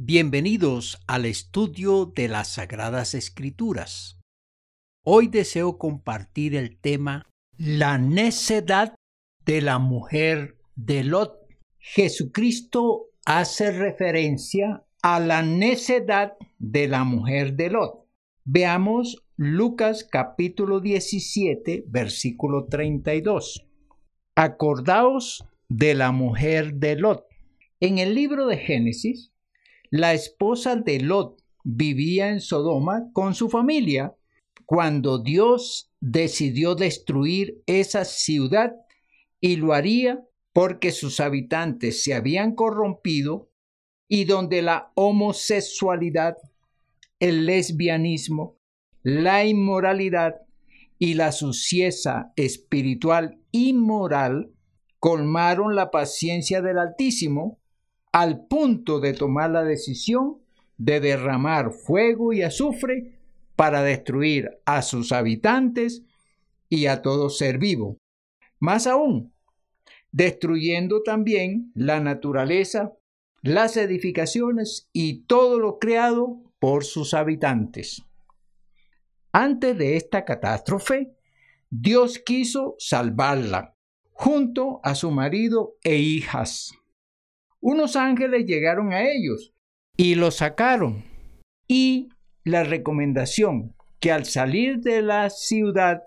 Bienvenidos al estudio de las Sagradas Escrituras. Hoy deseo compartir el tema La necedad de la mujer de Lot. Jesucristo hace referencia a la necedad de la mujer de Lot. Veamos Lucas capítulo 17, versículo 32. Acordaos de la mujer de Lot. En el libro de Génesis, la esposa de Lot vivía en Sodoma con su familia cuando Dios decidió destruir esa ciudad y lo haría porque sus habitantes se habían corrompido y donde la homosexualidad, el lesbianismo, la inmoralidad y la sucieza espiritual y moral colmaron la paciencia del Altísimo al punto de tomar la decisión de derramar fuego y azufre para destruir a sus habitantes y a todo ser vivo. Más aún, destruyendo también la naturaleza, las edificaciones y todo lo creado por sus habitantes. Antes de esta catástrofe, Dios quiso salvarla, junto a su marido e hijas unos ángeles llegaron a ellos y los sacaron. Y la recomendación que al salir de la ciudad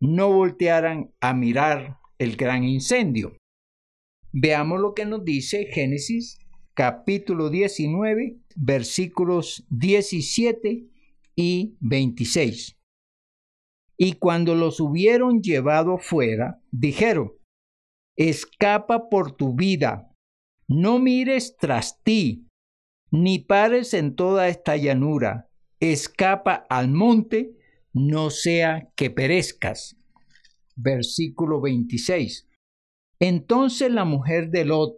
no voltearan a mirar el gran incendio. Veamos lo que nos dice Génesis capítulo 19 versículos 17 y 26. Y cuando los hubieron llevado fuera, dijeron, escapa por tu vida, no mires tras ti, ni pares en toda esta llanura. Escapa al monte, no sea que perezcas. Versículo 26. Entonces la mujer de Lot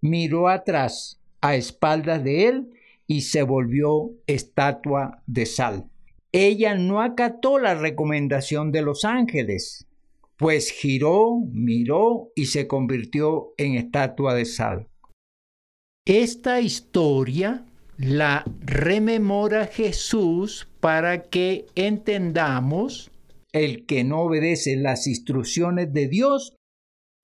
miró atrás, a espaldas de él, y se volvió estatua de sal. Ella no acató la recomendación de los ángeles, pues giró, miró y se convirtió en estatua de sal. Esta historia la rememora Jesús para que entendamos el que no obedece las instrucciones de Dios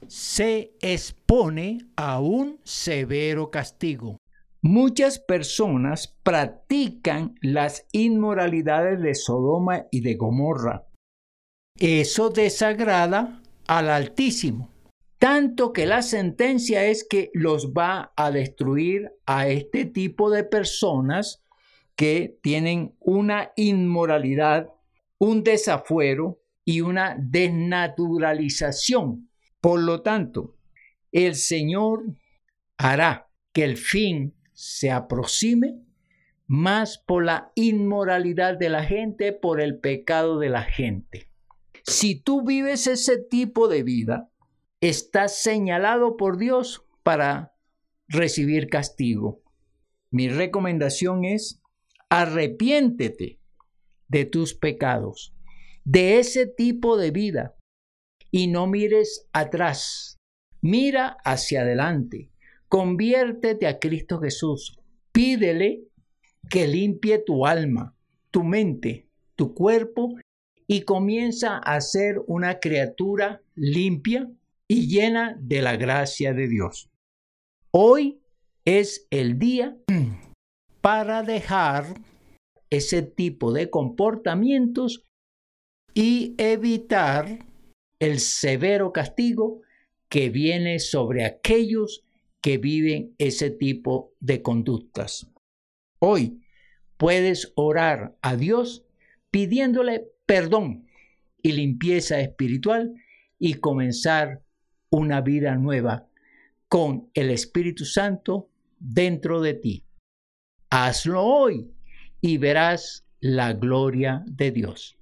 se expone a un severo castigo. Muchas personas practican las inmoralidades de Sodoma y de Gomorra. Eso desagrada al Altísimo tanto que la sentencia es que los va a destruir a este tipo de personas que tienen una inmoralidad, un desafuero y una desnaturalización. Por lo tanto, el Señor hará que el fin se aproxime más por la inmoralidad de la gente, por el pecado de la gente. Si tú vives ese tipo de vida, estás señalado por Dios para recibir castigo. Mi recomendación es arrepiéntete de tus pecados, de ese tipo de vida, y no mires atrás. Mira hacia adelante. Conviértete a Cristo Jesús. Pídele que limpie tu alma, tu mente, tu cuerpo y comienza a ser una criatura limpia y llena de la gracia de Dios. Hoy es el día para dejar ese tipo de comportamientos y evitar el severo castigo que viene sobre aquellos que viven ese tipo de conductas. Hoy puedes orar a Dios pidiéndole perdón y limpieza espiritual y comenzar una vida nueva con el Espíritu Santo dentro de ti. Hazlo hoy y verás la gloria de Dios.